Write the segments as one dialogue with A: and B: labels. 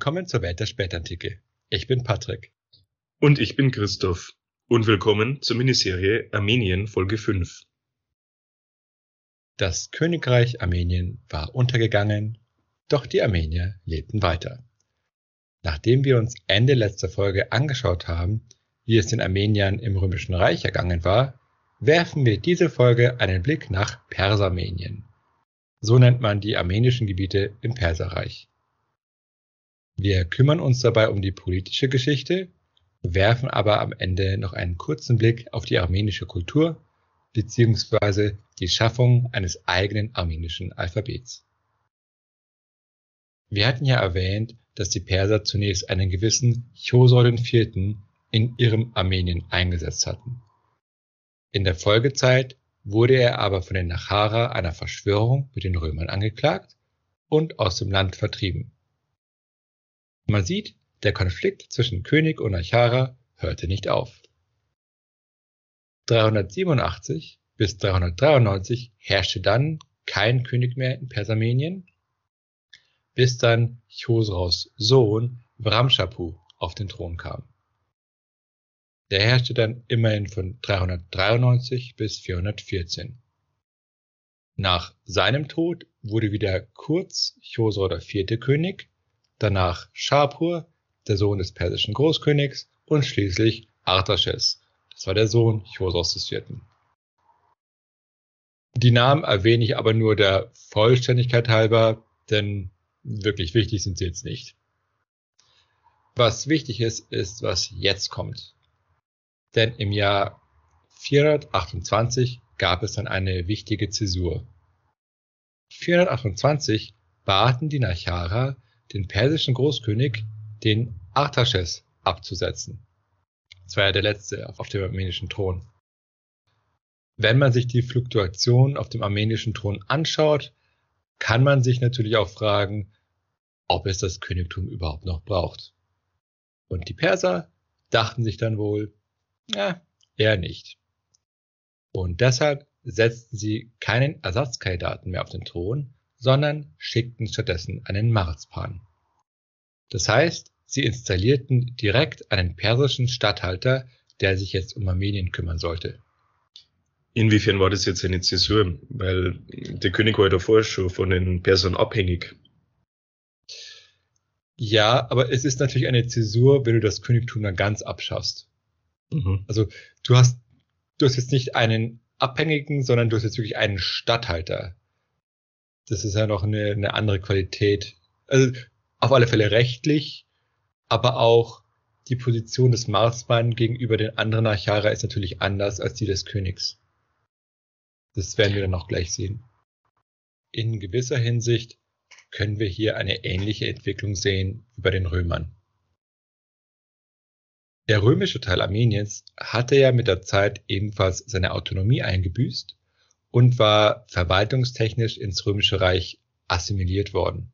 A: Willkommen zur Welt der Spätantike. Ich bin Patrick.
B: Und ich bin Christoph. Und willkommen zur Miniserie Armenien Folge 5.
A: Das Königreich Armenien war untergegangen, doch die Armenier lebten weiter. Nachdem wir uns Ende letzter Folge angeschaut haben, wie es den Armeniern im Römischen Reich ergangen war, werfen wir diese Folge einen Blick nach Persarmenien. So nennt man die armenischen Gebiete im Perserreich. Wir kümmern uns dabei um die politische Geschichte, werfen aber am Ende noch einen kurzen Blick auf die armenische Kultur bzw. die Schaffung eines eigenen armenischen Alphabets. Wir hatten ja erwähnt, dass die Perser zunächst einen gewissen Chosor IV. in ihrem Armenien eingesetzt hatten. In der Folgezeit wurde er aber von den Nachara einer Verschwörung mit den Römern angeklagt und aus dem Land vertrieben. Man sieht, der Konflikt zwischen König und Achara hörte nicht auf. 387 bis 393 herrschte dann kein König mehr in Persermenien, bis dann Chosraus Sohn Vramshapu auf den Thron kam. Der herrschte dann immerhin von 393 bis 414. Nach seinem Tod wurde wieder kurz Chosra IV. König, danach Shapur, der Sohn des persischen Großkönigs, und schließlich Artaxerxes, das war der Sohn Chosros IV. Die Namen erwähne ich aber nur der Vollständigkeit halber, denn wirklich wichtig sind sie jetzt nicht. Was wichtig ist, ist, was jetzt kommt denn im Jahr 428 gab es dann eine wichtige Zäsur. 428 baten die Nachara den persischen Großkönig, den Artaxerxes abzusetzen. Das war ja der letzte auf dem armenischen Thron. Wenn man sich die Fluktuation auf dem armenischen Thron anschaut, kann man sich natürlich auch fragen, ob es das Königtum überhaupt noch braucht. Und die Perser dachten sich dann wohl, ja, eher nicht. Und deshalb setzten sie keinen Ersatzkandidaten mehr auf den Thron, sondern schickten stattdessen einen Marzpan. Das heißt, sie installierten direkt einen persischen Statthalter, der sich jetzt um Armenien kümmern sollte.
B: Inwiefern war das jetzt eine Zäsur? Weil der König war ja davor schon von den Persern abhängig.
A: Ja, aber es ist natürlich eine Zäsur, wenn du das Königtum dann ganz abschaffst. Mhm. Also du hast, du hast jetzt nicht einen Abhängigen, sondern du hast jetzt wirklich einen Statthalter. Das ist ja noch eine, eine andere Qualität. Also auf alle Fälle rechtlich, aber auch die Position des Marsmann gegenüber den anderen Archara ist natürlich anders als die des Königs. Das werden wir dann auch gleich sehen. In gewisser Hinsicht können wir hier eine ähnliche Entwicklung sehen wie bei den Römern. Der römische Teil Armeniens hatte ja mit der Zeit ebenfalls seine Autonomie eingebüßt und war verwaltungstechnisch ins Römische Reich assimiliert worden.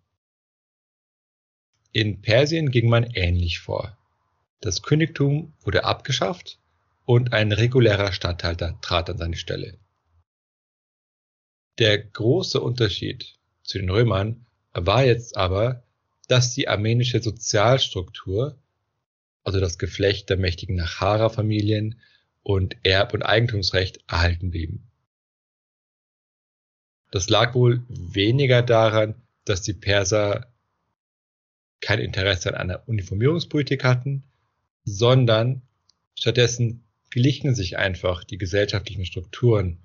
A: In Persien ging man ähnlich vor. Das Königtum wurde abgeschafft und ein regulärer Statthalter trat an seine Stelle. Der große Unterschied zu den Römern war jetzt aber, dass die armenische Sozialstruktur also das Geflecht der mächtigen Nachara-Familien und Erb- und Eigentumsrecht erhalten blieben. Das lag wohl weniger daran, dass die Perser kein Interesse an einer Uniformierungspolitik hatten, sondern stattdessen glichen sich einfach die gesellschaftlichen Strukturen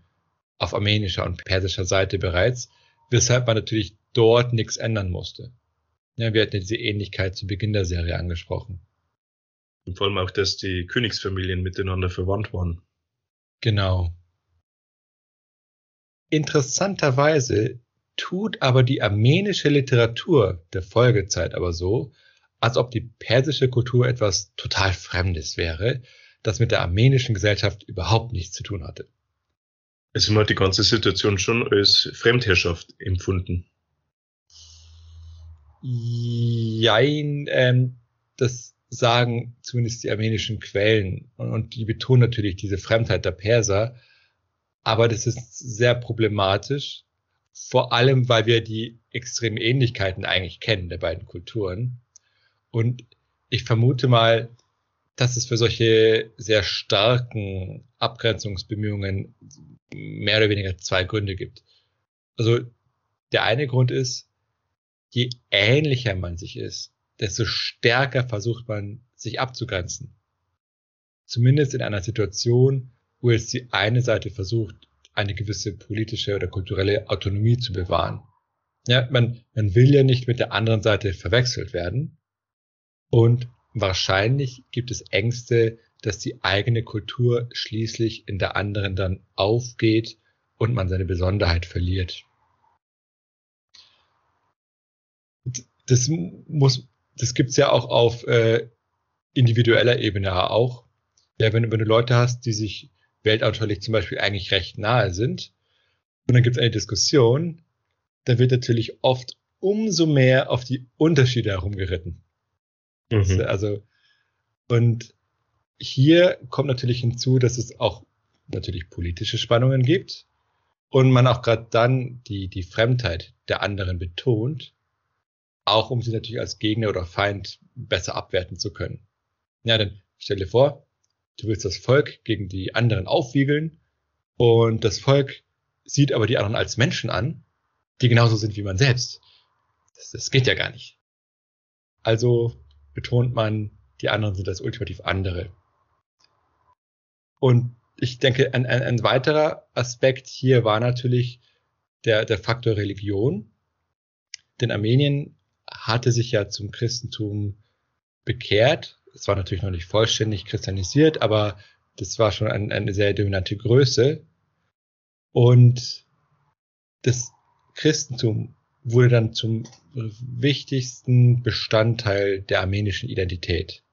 A: auf armenischer und persischer Seite bereits, weshalb man natürlich dort nichts ändern musste. Ja, wir hatten diese Ähnlichkeit zu Beginn der Serie angesprochen.
B: Und vor allem auch, dass die Königsfamilien miteinander verwandt waren.
A: Genau. Interessanterweise tut aber die armenische Literatur der Folgezeit aber so, als ob die persische Kultur etwas total Fremdes wäre, das mit der armenischen Gesellschaft überhaupt nichts zu tun hatte.
B: Also man hat die ganze Situation schon als Fremdherrschaft empfunden.
A: Jein, ähm, das sagen zumindest die armenischen Quellen. Und, und die betonen natürlich diese Fremdheit der Perser. Aber das ist sehr problematisch, vor allem weil wir die extremen Ähnlichkeiten eigentlich kennen der beiden Kulturen. Und ich vermute mal, dass es für solche sehr starken Abgrenzungsbemühungen mehr oder weniger zwei Gründe gibt. Also der eine Grund ist, je ähnlicher man sich ist, desto stärker versucht man, sich abzugrenzen. Zumindest in einer Situation, wo jetzt die eine Seite versucht, eine gewisse politische oder kulturelle Autonomie zu bewahren. Ja, man, man will ja nicht mit der anderen Seite verwechselt werden. Und wahrscheinlich gibt es Ängste, dass die eigene Kultur schließlich in der anderen dann aufgeht und man seine Besonderheit verliert. Das muss, das gibt's ja auch auf äh, individueller Ebene auch. Ja, wenn, wenn du Leute hast, die sich weltanschaulich zum Beispiel eigentlich recht nahe sind, und dann gibt es eine Diskussion, dann wird natürlich oft umso mehr auf die Unterschiede herumgeritten. Mhm. Also, und hier kommt natürlich hinzu, dass es auch natürlich politische Spannungen gibt und man auch gerade dann die, die Fremdheit der anderen betont, auch um sie natürlich als Gegner oder Feind besser abwerten zu können. Ja, dann stell dir vor, du willst das Volk gegen die anderen aufwiegeln und das Volk sieht aber die anderen als Menschen an, die genauso sind wie man selbst. Das, das geht ja gar nicht. Also betont man, die anderen sind das ultimativ andere. Und ich denke, ein, ein, ein weiterer Aspekt hier war natürlich der, der Faktor Religion. Denn Armenien hatte sich ja zum Christentum bekehrt es war natürlich noch nicht vollständig christianisiert, aber das war schon ein, eine sehr dominante Größe. Und das Christentum wurde dann zum wichtigsten Bestandteil der armenischen Identität.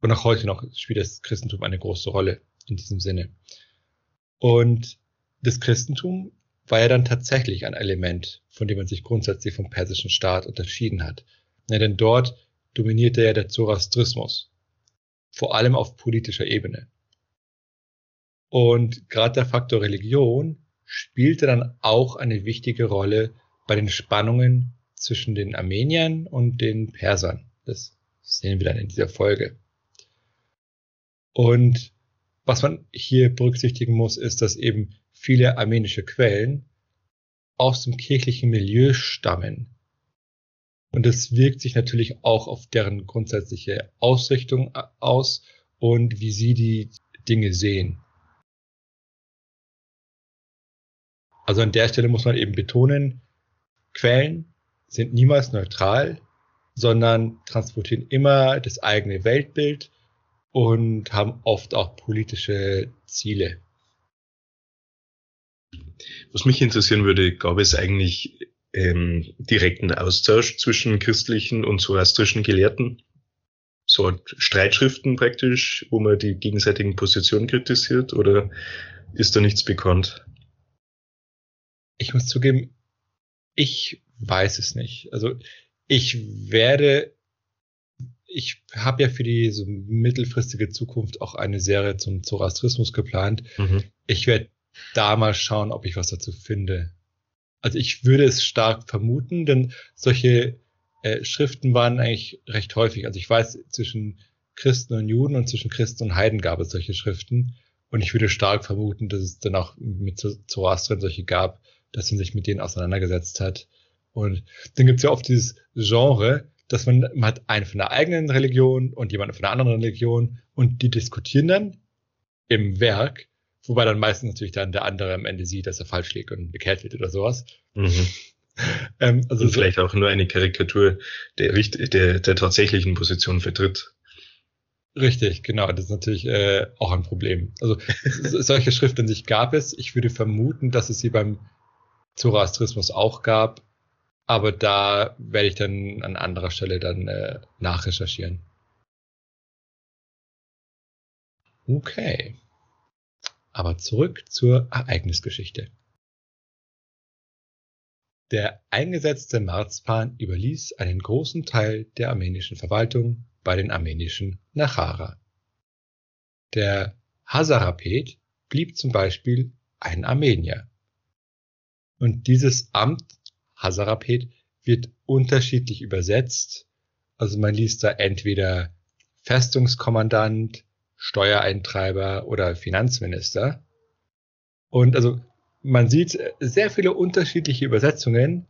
A: Und auch heute noch spielt das Christentum eine große Rolle in diesem Sinne. Und das Christentum war ja dann tatsächlich ein Element, von dem man sich grundsätzlich vom persischen Staat unterschieden hat. Ja, denn dort dominierte ja der Zoroastrismus, vor allem auf politischer Ebene. Und gerade der Faktor Religion spielte dann auch eine wichtige Rolle bei den Spannungen zwischen den Armeniern und den Persern. Das sehen wir dann in dieser Folge. Und was man hier berücksichtigen muss, ist, dass eben viele armenische Quellen aus dem kirchlichen Milieu stammen, und das wirkt sich natürlich auch auf deren grundsätzliche Ausrichtung aus und wie sie die Dinge sehen. Also an der Stelle muss man eben betonen, Quellen sind niemals neutral, sondern transportieren immer das eigene Weltbild und haben oft auch politische Ziele.
B: Was mich interessieren würde, gab es eigentlich ähm, direkten Austausch zwischen christlichen und zoroastrischen Gelehrten. So Streitschriften praktisch, wo man die gegenseitigen Positionen kritisiert oder ist da nichts bekannt?
A: Ich muss zugeben, ich weiß es nicht. Also ich werde, ich habe ja für die so mittelfristige Zukunft auch eine Serie zum Zoroastrismus geplant. Mhm. Ich werde da mal schauen, ob ich was dazu finde. Also ich würde es stark vermuten, denn solche äh, Schriften waren eigentlich recht häufig. Also ich weiß, zwischen Christen und Juden und zwischen Christen und Heiden gab es solche Schriften. Und ich würde stark vermuten, dass es dann auch mit Zoroastriern solche gab, dass man sich mit denen auseinandergesetzt hat. Und dann gibt es ja oft dieses Genre, dass man, man hat einen von der eigenen Religion und jemanden von der anderen Religion und die diskutieren dann im Werk Wobei dann meistens natürlich dann der andere am Ende sieht, dass er falsch liegt und bekehrt wird oder sowas. Mhm.
B: ähm, also und vielleicht auch nur eine Karikatur der, der, der tatsächlichen Position vertritt.
A: Richtig, genau. Das ist natürlich äh, auch ein Problem. Also solche Schriften sich gab es. Ich würde vermuten, dass es sie beim Zoroastrismus auch gab. Aber da werde ich dann an anderer Stelle dann äh, nachrecherchieren. Okay. Aber zurück zur Ereignisgeschichte. Der eingesetzte Marzpan überließ einen großen Teil der armenischen Verwaltung bei den armenischen Nachara. Der Hazarapet blieb zum Beispiel ein Armenier. Und dieses Amt Hazarapet wird unterschiedlich übersetzt Also man liest da entweder Festungskommandant, Steuereintreiber oder Finanzminister. Und also man sieht sehr viele unterschiedliche Übersetzungen,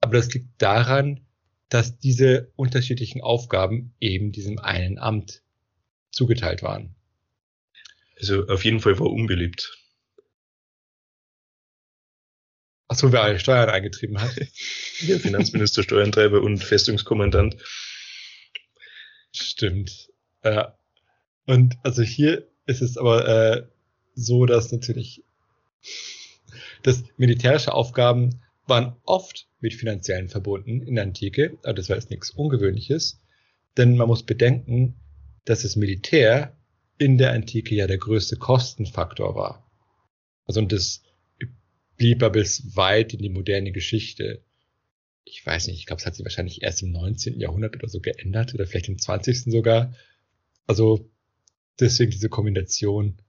A: aber das liegt daran, dass diese unterschiedlichen Aufgaben eben diesem einen Amt zugeteilt waren.
B: Also auf jeden Fall war unbeliebt.
A: Achso, wer alle Steuern eingetrieben hat.
B: Der Finanzminister, Steuerntreiber und Festungskommandant.
A: Stimmt. Ja. Und also hier ist es aber äh, so, dass natürlich dass militärische Aufgaben waren oft mit finanziellen verbunden in der Antike, aber das war jetzt nichts Ungewöhnliches, denn man muss bedenken, dass das Militär in der Antike ja der größte Kostenfaktor war. Also und das blieb er bis weit in die moderne Geschichte. Ich weiß nicht, ich glaube, es hat sich wahrscheinlich erst im 19. Jahrhundert oder so geändert oder vielleicht im 20. sogar. Also deswegen diese Kombination.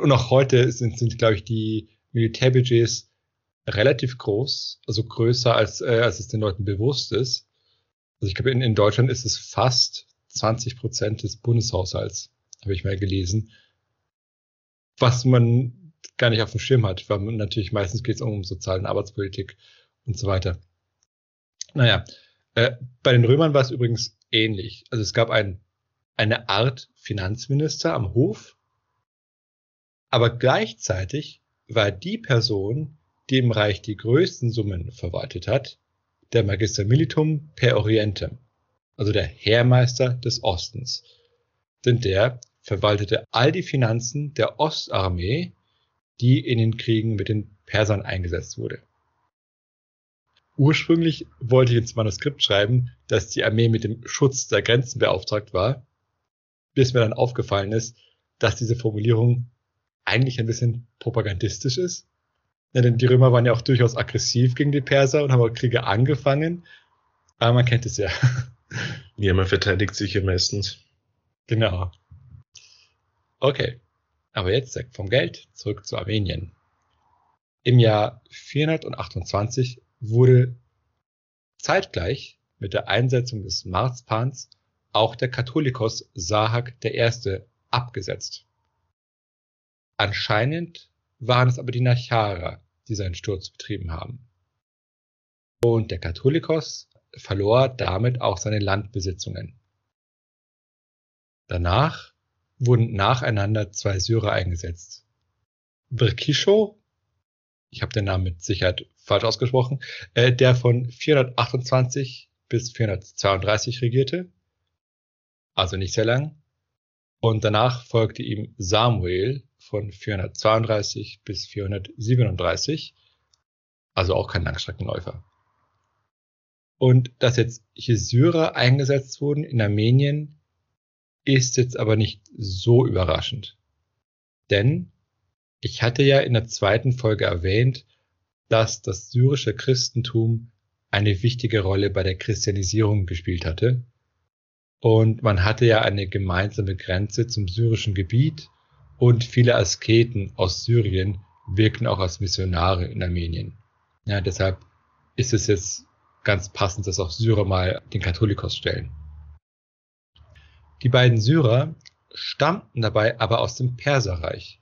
A: Und auch heute sind, sind glaube ich, die Militärbudgets relativ groß, also größer als, äh, als es den Leuten bewusst ist. Also ich glaube, in, in Deutschland ist es fast 20 Prozent des Bundeshaushalts, habe ich mal gelesen. Was man gar nicht auf dem Schirm hat, weil man natürlich meistens geht es um soziale Arbeitspolitik und so weiter. Naja, äh, bei den Römern war es übrigens ähnlich. Also es gab ein, eine Art Finanzminister am Hof, aber gleichzeitig war die Person, die im Reich die größten Summen verwaltet hat, der Magister Militum per Orientem, also der Heermeister des Ostens. Denn der verwaltete all die Finanzen der Ostarmee die in den Kriegen mit den Persern eingesetzt wurde. Ursprünglich wollte ich ins Manuskript schreiben, dass die Armee mit dem Schutz der Grenzen beauftragt war, bis mir dann aufgefallen ist, dass diese Formulierung eigentlich ein bisschen propagandistisch ist. Ja, denn die Römer waren ja auch durchaus aggressiv gegen die Perser und haben auch Kriege angefangen. Aber man kennt es ja.
B: Ja, man verteidigt sich ja meistens.
A: Genau. Okay. Aber jetzt vom Geld zurück zu Armenien. Im Jahr 428 wurde zeitgleich mit der Einsetzung des Marzpans auch der Katholikos Sahak I. abgesetzt. Anscheinend waren es aber die Nacharer, die seinen Sturz betrieben haben. Und der Katholikos verlor damit auch seine Landbesitzungen. Danach wurden nacheinander zwei Syrer eingesetzt. Brkisho, ich habe den Namen mit Sicherheit falsch ausgesprochen, äh, der von 428 bis 432 regierte, also nicht sehr lang. Und danach folgte ihm Samuel von 432 bis 437, also auch kein Langstreckenläufer. Und dass jetzt hier Syrer eingesetzt wurden in Armenien, ist jetzt aber nicht so überraschend. Denn ich hatte ja in der zweiten Folge erwähnt, dass das syrische Christentum eine wichtige Rolle bei der Christianisierung gespielt hatte. Und man hatte ja eine gemeinsame Grenze zum syrischen Gebiet und viele Asketen aus Syrien wirken auch als Missionare in Armenien. Ja, deshalb ist es jetzt ganz passend, dass auch Syrer mal den Katholikos stellen. Die beiden Syrer stammten dabei aber aus dem Perserreich.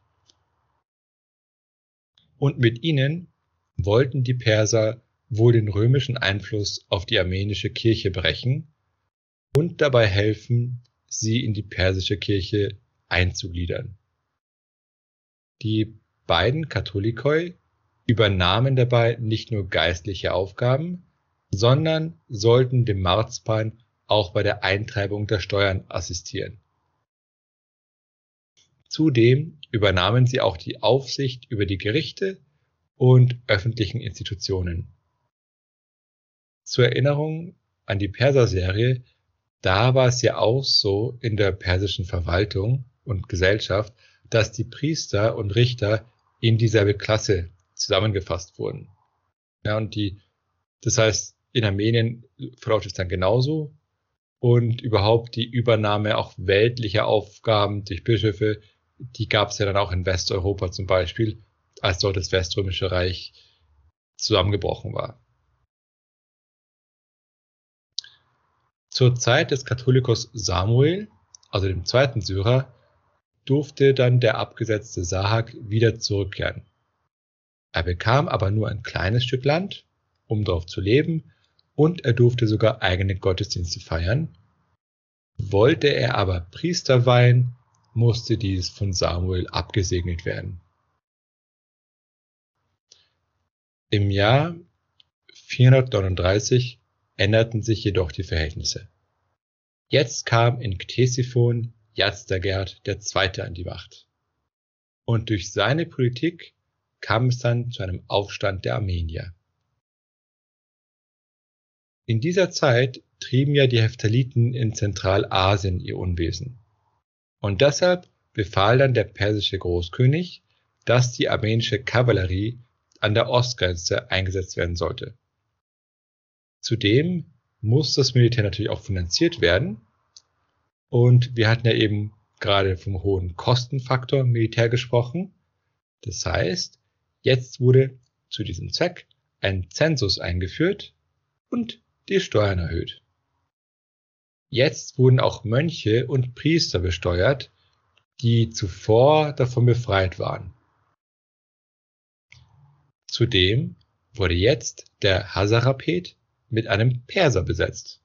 A: Und mit ihnen wollten die Perser wohl den römischen Einfluss auf die armenische Kirche brechen und dabei helfen, sie in die persische Kirche einzugliedern. Die beiden Katholikoi übernahmen dabei nicht nur geistliche Aufgaben, sondern sollten dem Marzpan auch bei der Eintreibung der Steuern assistieren. Zudem übernahmen sie auch die Aufsicht über die Gerichte und öffentlichen Institutionen. Zur Erinnerung an die Perser-Serie, da war es ja auch so in der persischen Verwaltung und Gesellschaft, dass die Priester und Richter in dieselbe Klasse zusammengefasst wurden. Ja, und die, das heißt, in Armenien verläuft es dann genauso und überhaupt die Übernahme auch weltlicher Aufgaben durch Bischöfe, die gab es ja dann auch in Westeuropa zum Beispiel, als dort das Weströmische Reich zusammengebrochen war. Zur Zeit des Katholikos Samuel, also dem zweiten Syrer, durfte dann der abgesetzte Sahak wieder zurückkehren. Er bekam aber nur ein kleines Stück Land, um dort zu leben, und er durfte sogar eigene Gottesdienste feiern. Wollte er aber Priester weihen, musste dies von Samuel abgesegnet werden. Im Jahr 439 änderten sich jedoch die Verhältnisse. Jetzt kam in Ktesiphon Jazdagerd II. an die Macht. Und durch seine Politik kam es dann zu einem Aufstand der Armenier. In dieser Zeit trieben ja die Heptaliten in Zentralasien ihr Unwesen. Und deshalb befahl dann der persische Großkönig, dass die armenische Kavallerie an der Ostgrenze eingesetzt werden sollte. Zudem muss das Militär natürlich auch finanziert werden. Und wir hatten ja eben gerade vom hohen Kostenfaktor Militär gesprochen. Das heißt, jetzt wurde zu diesem Zweck ein Zensus eingeführt und die Steuern erhöht. Jetzt wurden auch Mönche und Priester besteuert, die zuvor davon befreit waren. Zudem wurde jetzt der Hasarapet mit einem Perser besetzt.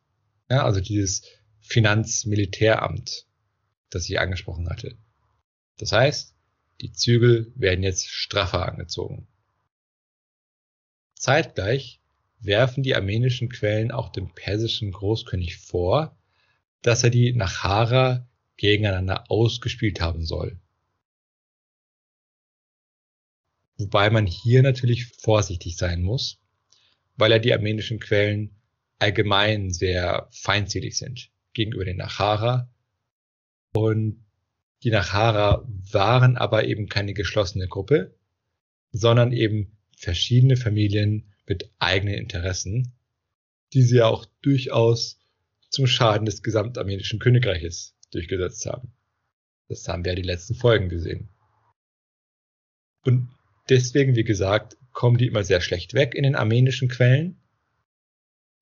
A: Ja, also dieses Finanzmilitäramt, das ich angesprochen hatte. Das heißt, die Zügel werden jetzt straffer angezogen. Zeitgleich werfen die armenischen Quellen auch dem persischen Großkönig vor, dass er die Nachara gegeneinander ausgespielt haben soll. Wobei man hier natürlich vorsichtig sein muss, weil ja die armenischen Quellen allgemein sehr feindselig sind gegenüber den Nachara. Und die Nachara waren aber eben keine geschlossene Gruppe, sondern eben verschiedene Familien mit eigenen Interessen, die sie ja auch durchaus zum Schaden des gesamtarmenischen Königreiches durchgesetzt haben. Das haben wir ja die letzten Folgen gesehen. Und deswegen, wie gesagt, kommen die immer sehr schlecht weg in den armenischen Quellen.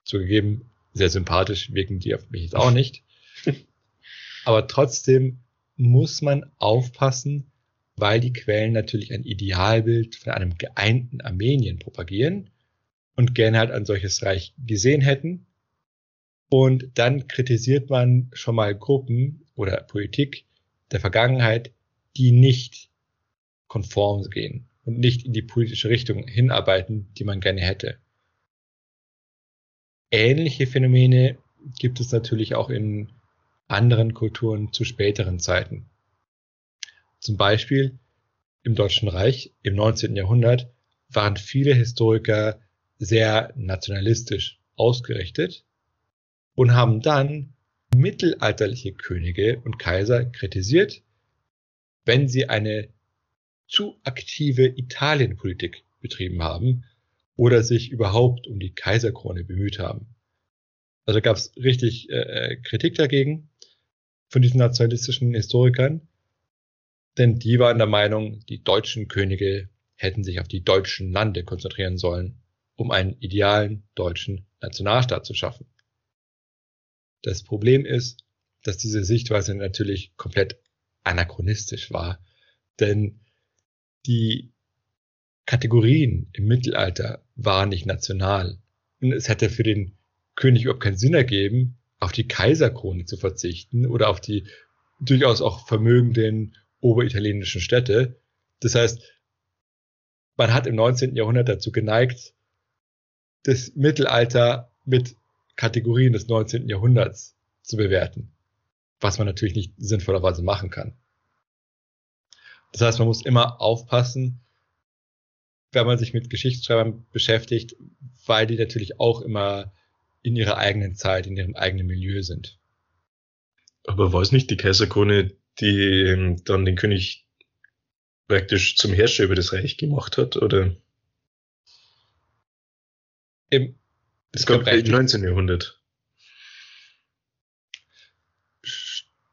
A: Zugegeben, sehr sympathisch wirken die auf mich jetzt auch nicht. Aber trotzdem muss man aufpassen, weil die Quellen natürlich ein Idealbild von einem geeinten Armenien propagieren und gerne halt ein solches Reich gesehen hätten. Und dann kritisiert man schon mal Gruppen oder Politik der Vergangenheit, die nicht konform gehen und nicht in die politische Richtung hinarbeiten, die man gerne hätte. Ähnliche Phänomene gibt es natürlich auch in anderen Kulturen zu späteren Zeiten. Zum Beispiel im Deutschen Reich im 19. Jahrhundert waren viele Historiker sehr nationalistisch ausgerichtet und haben dann mittelalterliche Könige und Kaiser kritisiert, wenn sie eine zu aktive Italienpolitik betrieben haben oder sich überhaupt um die Kaiserkrone bemüht haben. Also gab es richtig äh, äh, Kritik dagegen von diesen nationalistischen Historikern, denn die waren der Meinung, die deutschen Könige hätten sich auf die deutschen Lande konzentrieren sollen, um einen idealen deutschen Nationalstaat zu schaffen. Das Problem ist, dass diese Sichtweise natürlich komplett anachronistisch war, denn die Kategorien im Mittelalter waren nicht national. Und es hätte für den König überhaupt keinen Sinn ergeben, auf die Kaiserkrone zu verzichten oder auf die durchaus auch vermögenden oberitalienischen Städte. Das heißt, man hat im 19. Jahrhundert dazu geneigt, das Mittelalter mit Kategorien des 19. Jahrhunderts zu bewerten, was man natürlich nicht sinnvollerweise machen kann. Das heißt, man muss immer aufpassen, wenn man sich mit Geschichtsschreibern beschäftigt, weil die natürlich auch immer in ihrer eigenen Zeit, in ihrem eigenen Milieu sind.
B: Aber war es nicht die Kaiserkrone, die ähm, dann den König praktisch zum Herrscher über das Reich gemacht hat, oder?
A: Im,
B: es gab im 19. Jahrhundert.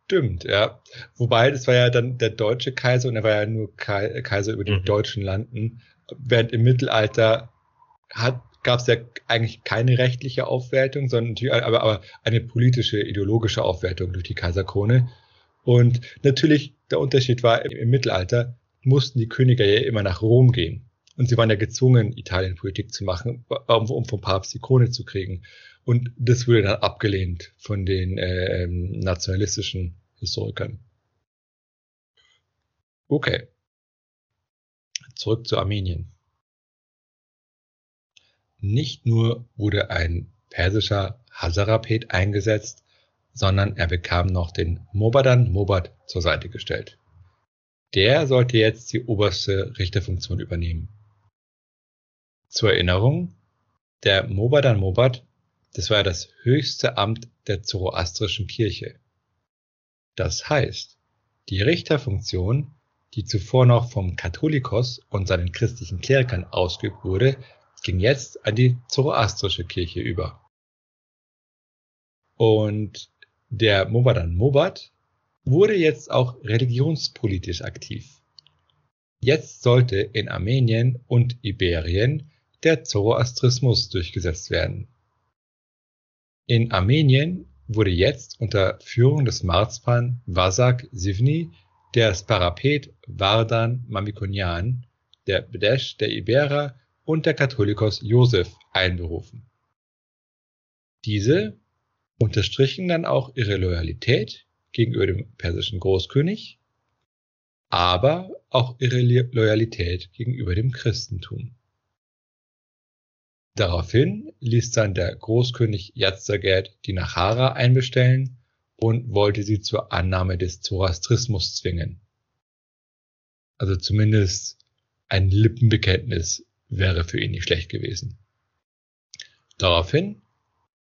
A: Stimmt, ja. Wobei, das war ja dann der deutsche Kaiser und er war ja nur Kaiser über die mhm. deutschen Landen. Während im Mittelalter hat gab es ja eigentlich keine rechtliche Aufwertung, sondern aber, aber eine politische, ideologische Aufwertung durch die Kaiserkrone. Und natürlich der Unterschied war, im Mittelalter mussten die Könige ja immer nach Rom gehen. Und sie waren ja gezwungen, Italienpolitik zu machen, um, um vom Papst die Krone zu kriegen. Und das wurde dann abgelehnt von den äh, nationalistischen Historikern. Okay. Zurück zu Armenien. Nicht nur wurde ein persischer Hazarapet eingesetzt, sondern er bekam noch den Mobadan Mobad zur Seite gestellt. Der sollte jetzt die oberste Richterfunktion übernehmen. Zur Erinnerung, der Mobadan Mobad, das war das höchste Amt der zoroastrischen Kirche. Das heißt, die Richterfunktion, die zuvor noch vom Katholikos und seinen christlichen Klerikern ausgeübt wurde, ging jetzt an die zoroastrische Kirche über. Und der Mobadan Mobad wurde jetzt auch religionspolitisch aktiv. Jetzt sollte in Armenien und Iberien der Zoroastrismus durchgesetzt werden. In Armenien wurde jetzt unter Führung des Marzpan Vasak Sivni der Sparapet Vardan Mamikonian, der Bdesh der Iberer und der Katholikos Josef einberufen. Diese unterstrichen dann auch ihre Loyalität gegenüber dem persischen Großkönig, aber auch ihre Loyalität gegenüber dem Christentum. Daraufhin ließ dann der Großkönig Yazdagerd die Nachara einbestellen und wollte sie zur Annahme des Zoroastrismus zwingen. Also zumindest ein Lippenbekenntnis wäre für ihn nicht schlecht gewesen. Daraufhin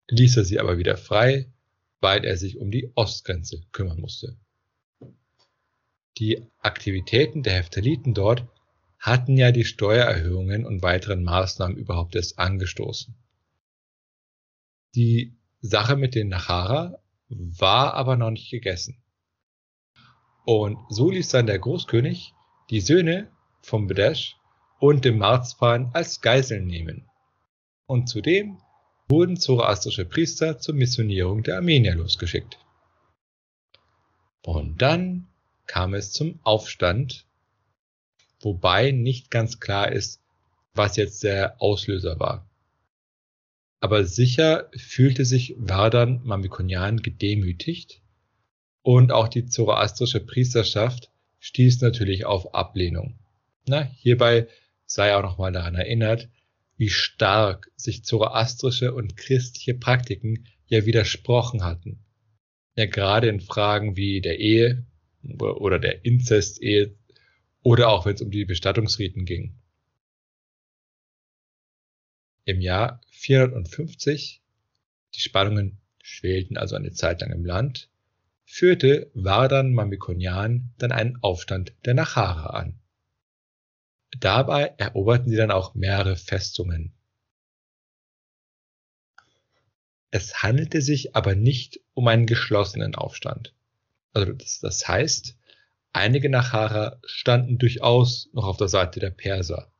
A: ließ er sie aber wieder frei, weil er sich um die Ostgrenze kümmern musste. Die Aktivitäten der Heftaliten dort hatten ja die Steuererhöhungen und weiteren Maßnahmen überhaupt erst angestoßen. Die Sache mit den Nachara war aber noch nicht gegessen. Und so ließ dann der Großkönig die Söhne vom Bedesch und dem Marzpan als Geiseln nehmen. Und zudem wurden zoroastrische Priester zur Missionierung der Armenier losgeschickt. Und dann kam es zum Aufstand, wobei nicht ganz klar ist, was jetzt der Auslöser war. Aber sicher fühlte sich Vardan Mamikonian gedemütigt und auch die zoroastrische Priesterschaft stieß natürlich auf Ablehnung. Na, hierbei sei auch nochmal daran erinnert, wie stark sich zoroastrische und christliche Praktiken ja widersprochen hatten. Ja, gerade in Fragen wie der Ehe oder der Inzestehe oder auch wenn es um die Bestattungsriten ging. Im Jahr 450, die Spannungen schwelten also eine Zeit lang im Land, führte Vardan Mamikonian dann einen Aufstand der Nachara an. Dabei eroberten sie dann auch mehrere Festungen. Es handelte sich aber nicht um einen geschlossenen Aufstand. Also das, das heißt, einige Nachara standen durchaus noch auf der Seite der Perser.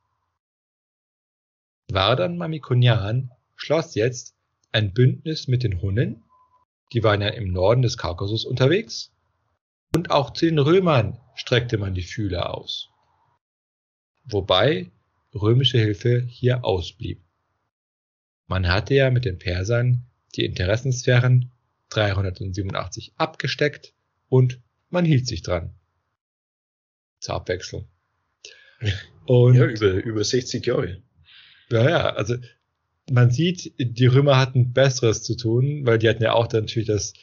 A: Vardan Mamikonian schloss jetzt ein Bündnis mit den Hunnen, die waren ja im Norden des Kaukasus unterwegs, und auch zu den Römern streckte man die Fühler aus wobei römische Hilfe hier ausblieb. Man hatte ja mit den Persern die Interessensphären 387 abgesteckt und man hielt sich dran. Zur Abwechslung.
B: Und, ja, über, über 60 Jahre.
A: Ja, ja, also man sieht, die Römer hatten Besseres zu tun, weil die hatten ja auch dann natürlich das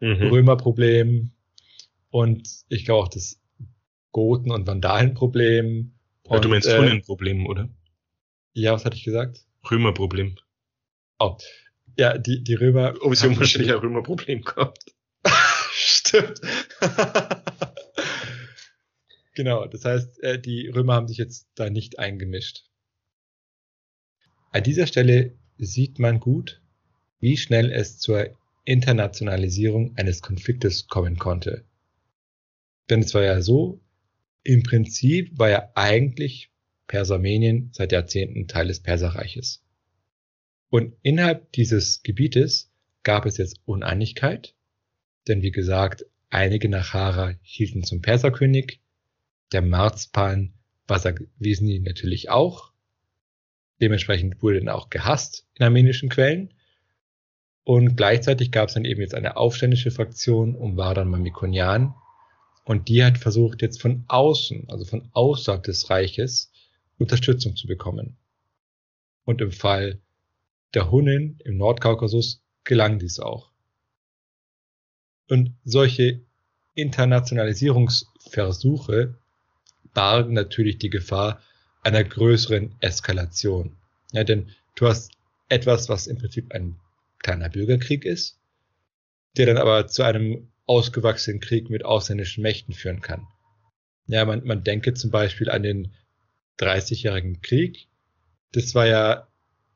A: mhm. Römerproblem und ich glaube auch das Goten- und Vandalenproblem
B: und, du meinst äh, Hunnenproblem, oder?
A: Ja, was hatte ich gesagt?
B: Römerproblem.
A: Oh. Ja, die, die Römer.
B: Oh, sie haben wahrscheinlich ein Römerproblem gehabt.
A: Stimmt. genau, das heißt, äh, die Römer haben sich jetzt da nicht eingemischt. An dieser Stelle sieht man gut, wie schnell es zur Internationalisierung eines Konfliktes kommen konnte. Denn es war ja so, im Prinzip war ja eigentlich Persermenien seit Jahrzehnten Teil des Perserreiches. Und innerhalb dieses Gebietes gab es jetzt Uneinigkeit, denn wie gesagt, einige Nachara hielten zum Perserkönig, der Marzpan Basagwisni natürlich auch. Dementsprechend wurde dann auch gehasst in armenischen Quellen. Und gleichzeitig gab es dann eben jetzt eine aufständische Fraktion um Vardan Mamikonian. Und die hat versucht, jetzt von außen, also von außerhalb des Reiches, Unterstützung zu bekommen. Und im Fall der Hunnen im Nordkaukasus gelang dies auch. Und solche Internationalisierungsversuche bargen natürlich die Gefahr einer größeren Eskalation. Ja, denn du hast etwas, was im Prinzip ein kleiner Bürgerkrieg ist, der dann aber zu einem ausgewachsenen Krieg mit ausländischen Mächten führen kann. Ja, man, man denke zum Beispiel an den 30-jährigen Krieg. Das war ja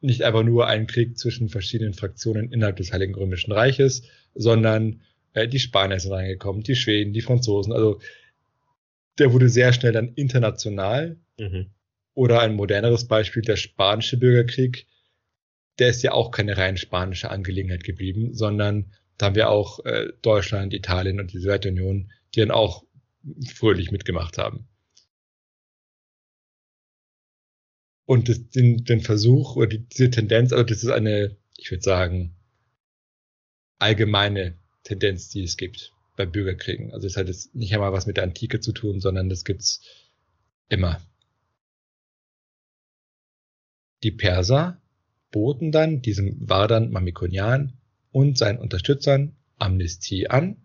A: nicht einfach nur ein Krieg zwischen verschiedenen Fraktionen innerhalb des Heiligen Römischen Reiches, sondern äh, die Spanier sind reingekommen, die Schweden, die Franzosen. Also der wurde sehr schnell dann international. Mhm. Oder ein moderneres Beispiel, der spanische Bürgerkrieg, der ist ja auch keine rein spanische Angelegenheit geblieben, sondern da haben wir auch äh, Deutschland, Italien und die Sowjetunion, die dann auch fröhlich mitgemacht haben. Und das, den, den Versuch oder die, diese Tendenz, also das ist eine, ich würde sagen, allgemeine Tendenz, die es gibt bei Bürgerkriegen. Also es hat jetzt nicht einmal was mit der Antike zu tun, sondern das gibt's immer. Die Perser boten dann diesem Vardan Mamikonian und seinen Unterstützern Amnestie an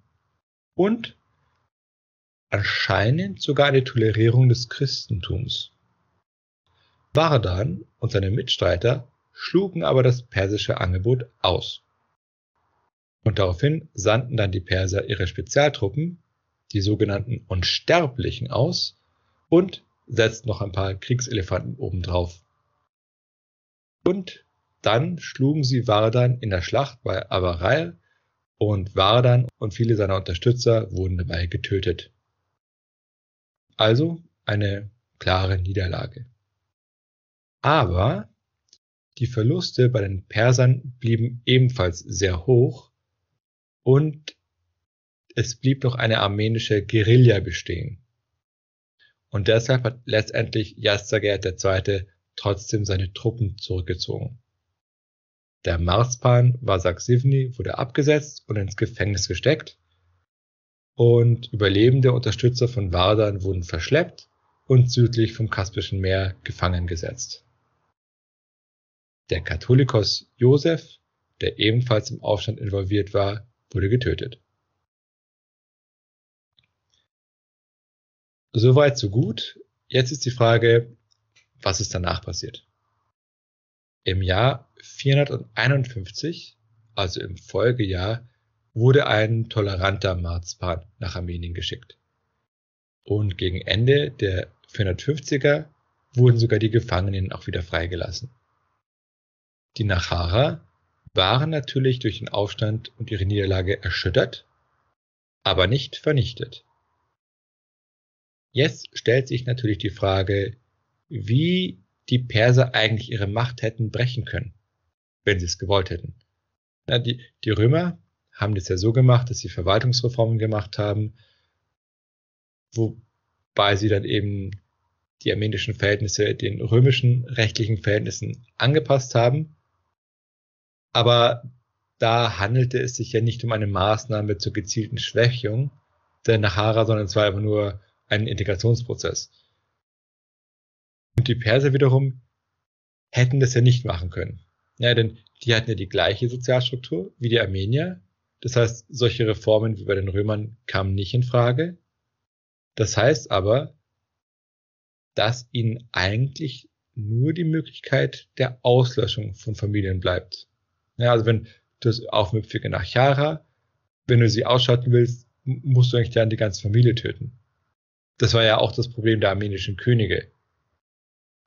A: und anscheinend sogar eine Tolerierung des Christentums. Vardan und seine Mitstreiter schlugen aber das persische Angebot aus. Und daraufhin sandten dann die Perser ihre Spezialtruppen, die sogenannten Unsterblichen, aus und setzten noch ein paar Kriegselefanten obendrauf. Und dann schlugen sie Vardan in der Schlacht bei Avarayr und Vardan und viele seiner Unterstützer wurden dabei getötet. Also eine klare Niederlage. Aber die Verluste bei den Persern blieben ebenfalls sehr hoch und es blieb noch eine armenische Guerilla bestehen. Und deshalb hat letztendlich Yazdagerd II. trotzdem seine Truppen zurückgezogen. Der Marspan Vasaksivni wurde abgesetzt und ins Gefängnis gesteckt und überlebende Unterstützer von Vardan wurden verschleppt und südlich vom Kaspischen Meer gefangen gesetzt. Der Katholikos Josef, der ebenfalls im Aufstand involviert war, wurde getötet. Soweit so gut. Jetzt ist die Frage, was ist danach passiert? Im Jahr 451, also im Folgejahr, wurde ein toleranter Marzpan nach Armenien geschickt. Und gegen Ende der 450er wurden sogar die Gefangenen auch wieder freigelassen. Die Nachara waren natürlich durch den Aufstand und ihre Niederlage erschüttert, aber nicht vernichtet. Jetzt stellt sich natürlich die Frage, wie die Perser eigentlich ihre Macht hätten brechen können, wenn sie es gewollt hätten. Na, die, die Römer haben das ja so gemacht, dass sie Verwaltungsreformen gemacht haben, wobei sie dann eben die armenischen Verhältnisse den römischen rechtlichen Verhältnissen angepasst haben aber da handelte es sich ja nicht um eine Maßnahme zur gezielten Schwächung der Nahara, sondern es war einfach nur ein Integrationsprozess. Und die Perser wiederum hätten das ja nicht machen können. Ja, denn die hatten ja die gleiche Sozialstruktur wie die Armenier. Das heißt, solche Reformen wie bei den Römern kamen nicht in Frage. Das heißt aber, dass ihnen eigentlich nur die Möglichkeit der Auslöschung von Familien bleibt. Ja, also wenn du aufmüpfige nach Chiara, wenn du sie ausschalten willst, musst du eigentlich dann die ganze Familie töten. Das war ja auch das Problem der armenischen Könige.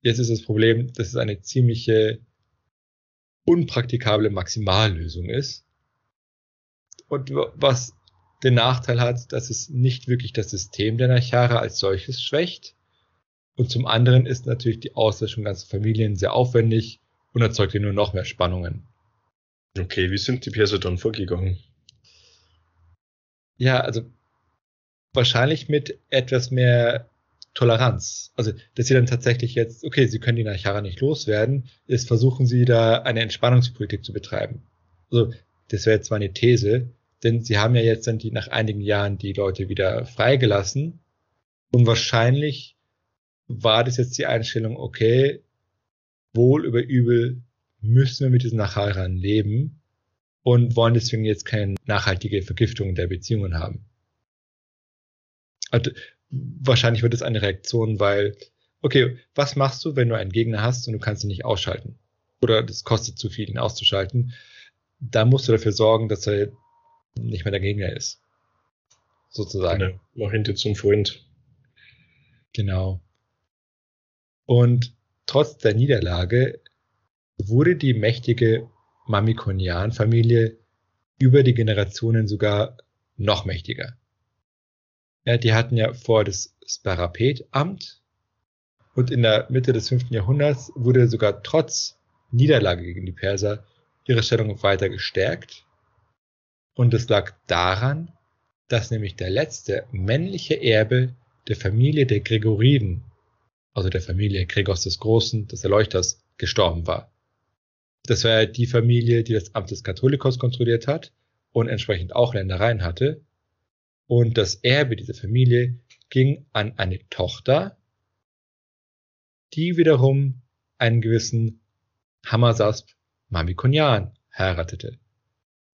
A: Jetzt ist das Problem, dass es eine ziemliche unpraktikable Maximallösung ist. Und was den Nachteil hat, dass es nicht wirklich das System der Nachara als solches schwächt. Und zum anderen ist natürlich die Auslöschung ganzer Familien sehr aufwendig und erzeugte nur noch mehr Spannungen.
B: Okay, wie sind die Perser dann vorgegangen?
A: Ja, also wahrscheinlich mit etwas mehr Toleranz. Also, dass sie dann tatsächlich jetzt, okay, sie können die Nachara nicht loswerden, ist versuchen sie da eine Entspannungspolitik zu betreiben. Also, das wäre jetzt zwar eine These, denn sie haben ja jetzt dann die, nach einigen Jahren die Leute wieder freigelassen und wahrscheinlich war das jetzt die Einstellung, okay, wohl über übel müssen wir mit diesen Nachharern leben und wollen deswegen jetzt keine nachhaltige Vergiftung der Beziehungen haben. Also, wahrscheinlich wird es eine Reaktion, weil, okay, was machst du, wenn du einen Gegner hast und du kannst ihn nicht ausschalten? Oder das kostet zu viel, ihn auszuschalten. Da musst du dafür sorgen, dass er nicht mehr der Gegner ist. Sozusagen. Genau.
B: Mach ihn dir zum Freund.
A: Genau. Und trotz der Niederlage wurde die mächtige Mamikonian-Familie über die Generationen sogar noch mächtiger. Ja, die hatten ja vor das Sparapet-Amt und in der Mitte des 5. Jahrhunderts wurde sogar trotz Niederlage gegen die Perser ihre Stellung weiter gestärkt. Und es lag daran, dass nämlich der letzte männliche Erbe der Familie der Gregoriden, also der Familie Gregors des Großen, des Erleuchters, gestorben war. Das war ja die Familie, die das Amt des Katholikos kontrolliert hat und entsprechend auch Ländereien hatte. Und das Erbe dieser Familie ging an eine Tochter, die wiederum einen gewissen Hammersasp Mamikonian heiratete.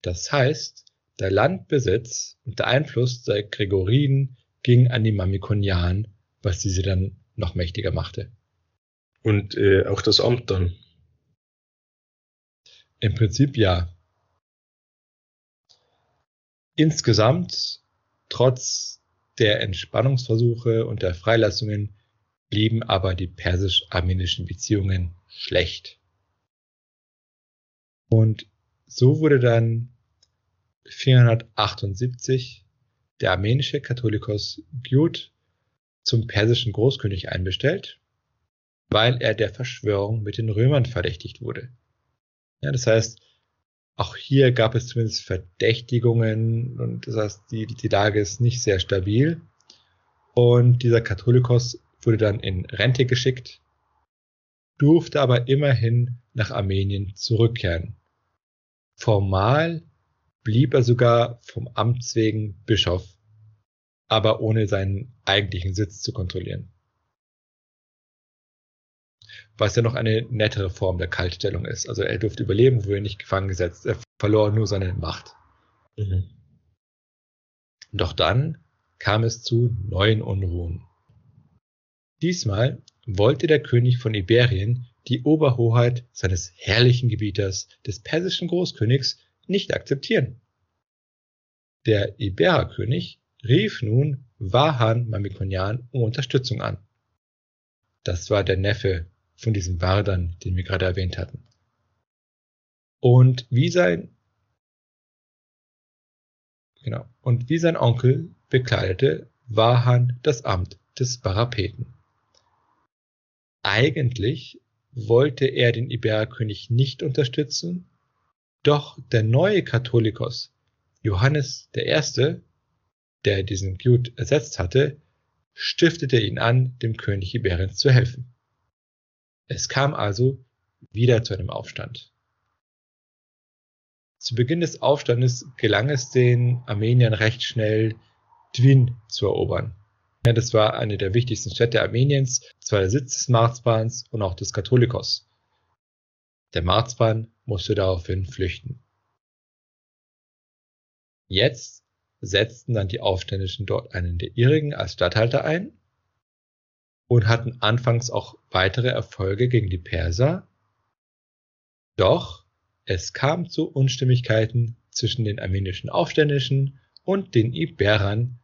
A: Das heißt, der Landbesitz und der Einfluss der Gregoriden ging an die Mamikonian, was diese dann noch mächtiger machte.
B: Und äh, auch das Amt dann.
A: Im Prinzip ja. Insgesamt Trotz der Entspannungsversuche und der Freilassungen blieben aber die persisch-armenischen Beziehungen schlecht. Und so wurde dann 478 der armenische Katholikos Gyud zum persischen Großkönig einbestellt, weil er der Verschwörung mit den Römern verdächtigt wurde. Ja, das heißt, auch hier gab es zumindest Verdächtigungen und das heißt, die, die Lage ist nicht sehr stabil. Und dieser Katholikos wurde dann in Rente geschickt, durfte aber immerhin nach Armenien zurückkehren. Formal blieb er sogar vom Amts wegen Bischof, aber ohne seinen eigentlichen Sitz zu kontrollieren was ja noch eine nettere Form der Kaltstellung ist. Also er durfte überleben, wurde nicht gefangen gesetzt. Er verlor nur seine Macht. Mhm. Doch dann kam es zu neuen Unruhen. Diesmal wollte der König von Iberien die Oberhoheit seines herrlichen Gebieters, des persischen Großkönigs, nicht akzeptieren. Der Ibererkönig rief nun Vahan Mamikonian um Unterstützung an. Das war der Neffe von diesem Wardern, den wir gerade erwähnt hatten. Und wie sein, genau, und wie sein Onkel bekleidete Wahan das Amt des Parapeten. Eigentlich wollte er den Ibererkönig nicht unterstützen, doch der neue Katholikos, Johannes I., der diesen Gut ersetzt hatte, stiftete ihn an, dem König Iberiens zu helfen. Es kam also wieder zu einem Aufstand. Zu Beginn des Aufstandes gelang es den Armeniern recht schnell, Dwin zu erobern. Ja, das war eine der wichtigsten Städte Armeniens, zwar der Sitz des Marzbans und auch des Katholikos. Der Marzban musste daraufhin flüchten. Jetzt setzten dann die Aufständischen dort einen der ihrigen als Statthalter ein und hatten anfangs auch weitere Erfolge gegen die Perser. Doch es kam zu Unstimmigkeiten zwischen den armenischen Aufständischen und den Iberern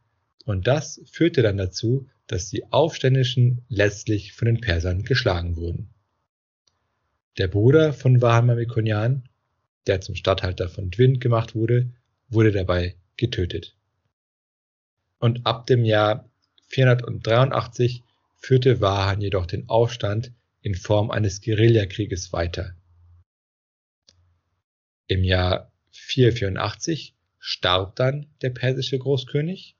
A: und das führte dann dazu, dass die Aufständischen letztlich von den Persern geschlagen wurden. Der Bruder von Vahamamikonian, der zum Statthalter von Dwind gemacht wurde, wurde dabei getötet. Und ab dem Jahr 483 führte Wahan jedoch den Aufstand in Form eines Guerillakrieges weiter, Im Jahr 484 starb dann der persische Großkönig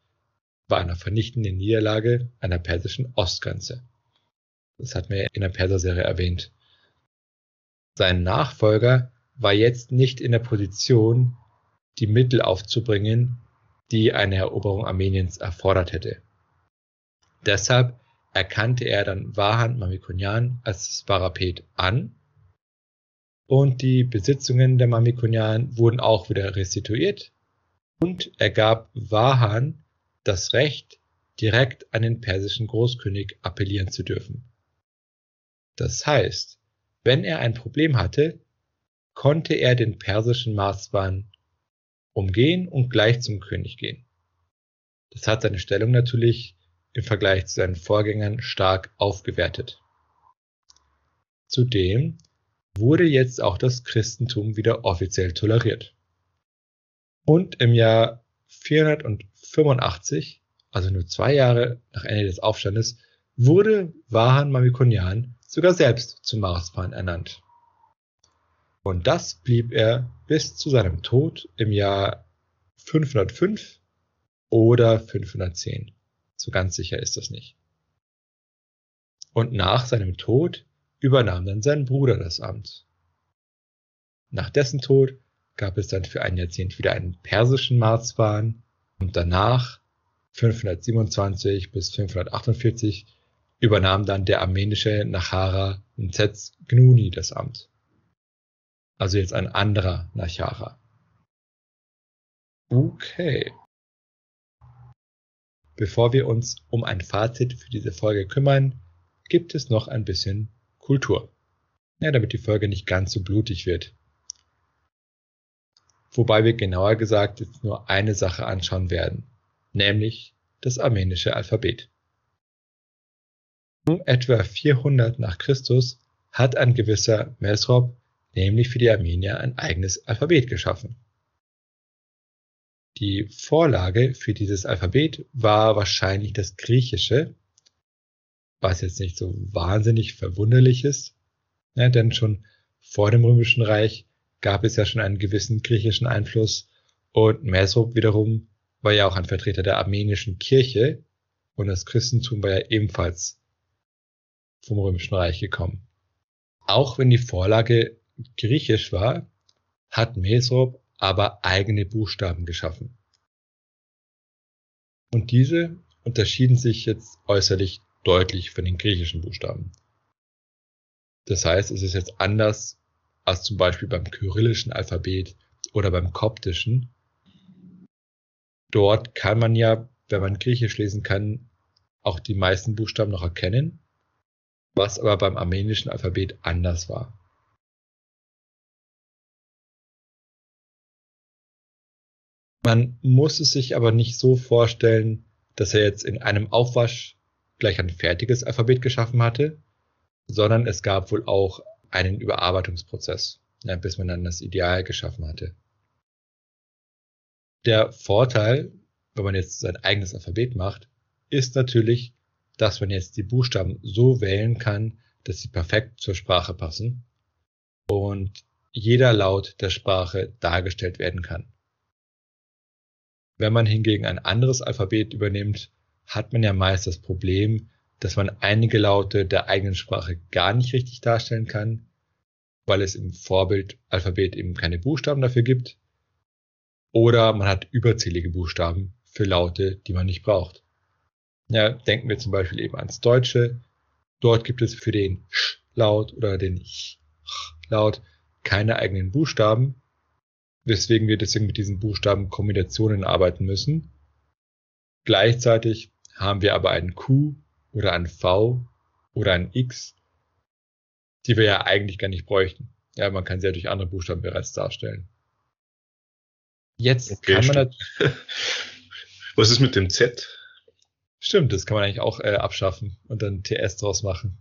A: bei einer vernichtenden Niederlage an der persischen Ostgrenze. Das hat mir in der Perser-Serie erwähnt. Sein Nachfolger war jetzt nicht in der Position, die Mittel aufzubringen, die eine Eroberung Armeniens erfordert hätte. Deshalb erkannte er dann Vahan Mamikonian als Sparapet an und die Besitzungen der Mamikonian wurden auch wieder restituiert und er gab Vahan das Recht, direkt an den persischen Großkönig appellieren zu dürfen. Das heißt, wenn er ein Problem hatte, konnte er den persischen Maßbahn umgehen und gleich zum König gehen. Das hat seine Stellung natürlich im Vergleich zu seinen Vorgängern stark aufgewertet. Zudem wurde jetzt auch das Christentum wieder offiziell toleriert. Und im Jahr 485, also nur zwei Jahre nach Ende des Aufstandes, wurde Vahan Mamikonian sogar selbst zum Marspan ernannt. Und das blieb er bis zu seinem Tod im Jahr 505 oder 510. So ganz sicher ist das nicht. Und nach seinem Tod übernahm dann sein Bruder das Amt. Nach dessen Tod gab es dann für ein Jahrzehnt wieder einen persischen Marzwan und danach 527 bis 548 übernahm dann der armenische Nachara Mzetz Gnuni das Amt. Also jetzt ein anderer Nachara. Okay. Bevor wir uns um ein Fazit für diese Folge kümmern, gibt es noch ein bisschen Kultur. Ja, damit die Folge nicht ganz so blutig wird. Wobei wir genauer gesagt jetzt nur eine Sache anschauen werden, nämlich das armenische Alphabet. Um etwa 400 nach Christus hat ein gewisser Mesrop nämlich für die Armenier ein eigenes Alphabet geschaffen. Die Vorlage für dieses Alphabet war wahrscheinlich das Griechische, was jetzt nicht so wahnsinnig verwunderlich ist, ja, denn schon vor dem Römischen Reich gab es ja schon einen gewissen griechischen Einfluss und Mesrop wiederum war ja auch ein Vertreter der armenischen Kirche und das Christentum war ja ebenfalls vom Römischen Reich gekommen. Auch wenn die Vorlage griechisch war, hat Mesrop aber eigene Buchstaben geschaffen. Und diese unterschieden sich jetzt äußerlich deutlich von den griechischen Buchstaben. Das heißt, es ist jetzt anders als zum Beispiel beim kyrillischen Alphabet oder beim koptischen. Dort kann man ja, wenn man Griechisch lesen kann, auch die meisten Buchstaben noch erkennen, was aber beim armenischen Alphabet anders war. Man muss es sich aber nicht so vorstellen, dass er jetzt in einem Aufwasch gleich ein fertiges Alphabet geschaffen hatte, sondern es gab wohl auch einen Überarbeitungsprozess, bis man dann das Ideal geschaffen hatte. Der Vorteil, wenn man jetzt sein eigenes Alphabet macht, ist natürlich, dass man jetzt die Buchstaben so wählen kann, dass sie perfekt zur Sprache passen und jeder Laut der Sprache dargestellt werden kann. Wenn man hingegen ein anderes Alphabet übernimmt, hat man ja meist das Problem, dass man einige Laute der eigenen Sprache gar nicht richtig darstellen kann, weil es im Vorbildalphabet eben keine Buchstaben dafür gibt. Oder man hat überzählige Buchstaben für Laute, die man nicht braucht. Ja, denken wir zum Beispiel eben ans Deutsche. Dort gibt es für den Sch-Laut oder den Ch-Laut keine eigenen Buchstaben, weswegen wir deswegen mit diesen Buchstabenkombinationen arbeiten müssen. Gleichzeitig haben wir aber einen Q oder ein V oder ein X, die wir ja eigentlich gar nicht bräuchten. Ja, man kann sie ja durch andere Buchstaben bereits darstellen. Jetzt okay, kann man
B: Was ist mit dem Z?
A: Stimmt, das kann man eigentlich auch äh, abschaffen und dann TS draus machen.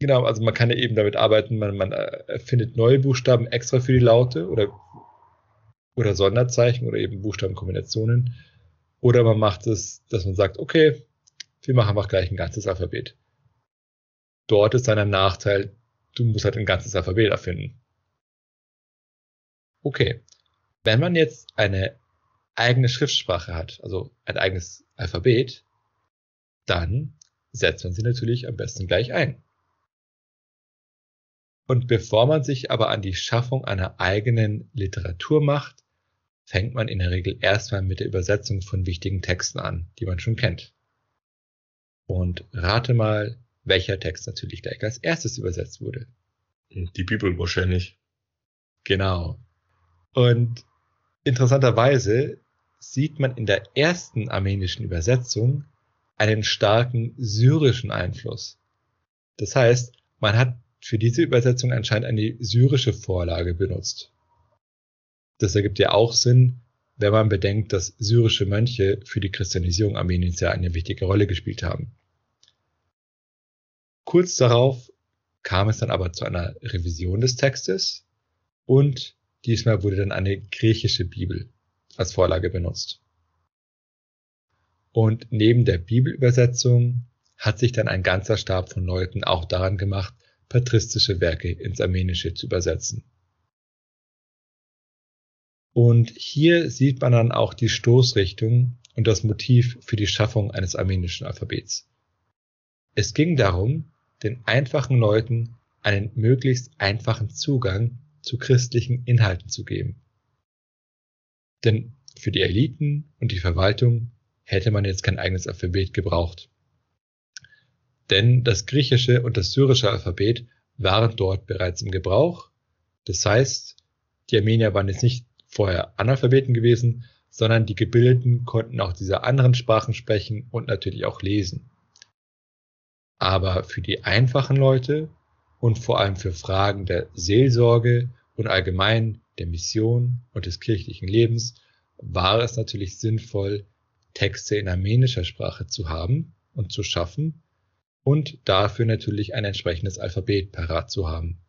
A: Genau, also man kann ja eben damit arbeiten, man, man äh, findet neue Buchstaben extra für die Laute oder, oder Sonderzeichen oder eben Buchstabenkombinationen. Oder man macht es, dass man sagt, okay, wir machen einfach gleich ein ganzes Alphabet. Dort ist dann ein Nachteil, du musst halt ein ganzes Alphabet erfinden. Okay, wenn man jetzt eine eigene Schriftsprache hat, also ein eigenes Alphabet, dann setzt man sie natürlich am besten gleich ein. Und bevor man sich aber an die Schaffung einer eigenen Literatur macht, fängt man in der Regel erstmal mit der Übersetzung von wichtigen Texten an, die man schon kennt. Und rate mal, welcher Text natürlich gleich als erstes übersetzt wurde.
B: Die Bibel wahrscheinlich.
A: Genau. Und interessanterweise sieht man in der ersten armenischen Übersetzung einen starken syrischen Einfluss. Das heißt, man hat für diese Übersetzung anscheinend eine syrische Vorlage benutzt. Das ergibt ja auch Sinn, wenn man bedenkt, dass syrische Mönche für die Christianisierung Armeniens ja eine wichtige Rolle gespielt haben. Kurz darauf kam es dann aber zu einer Revision des Textes und diesmal wurde dann eine griechische Bibel als Vorlage benutzt. Und neben der Bibelübersetzung hat sich dann ein ganzer Stab von Leuten auch daran gemacht, patristische Werke ins Armenische zu übersetzen. Und hier sieht man dann auch die Stoßrichtung und das Motiv für die Schaffung eines armenischen Alphabets. Es ging darum, den einfachen Leuten einen möglichst einfachen Zugang zu christlichen Inhalten zu geben. Denn für die Eliten und die Verwaltung hätte man jetzt kein eigenes Alphabet gebraucht. Denn das griechische und das syrische Alphabet waren dort bereits im Gebrauch. Das heißt, die Armenier waren jetzt nicht vorher Analphabeten gewesen, sondern die Gebildeten konnten auch diese anderen Sprachen sprechen und natürlich auch lesen. Aber für die einfachen Leute und vor allem für Fragen der Seelsorge und allgemein der Mission und des kirchlichen Lebens war es natürlich sinnvoll, Texte in armenischer Sprache zu haben und zu schaffen und dafür natürlich ein entsprechendes Alphabet parat zu haben.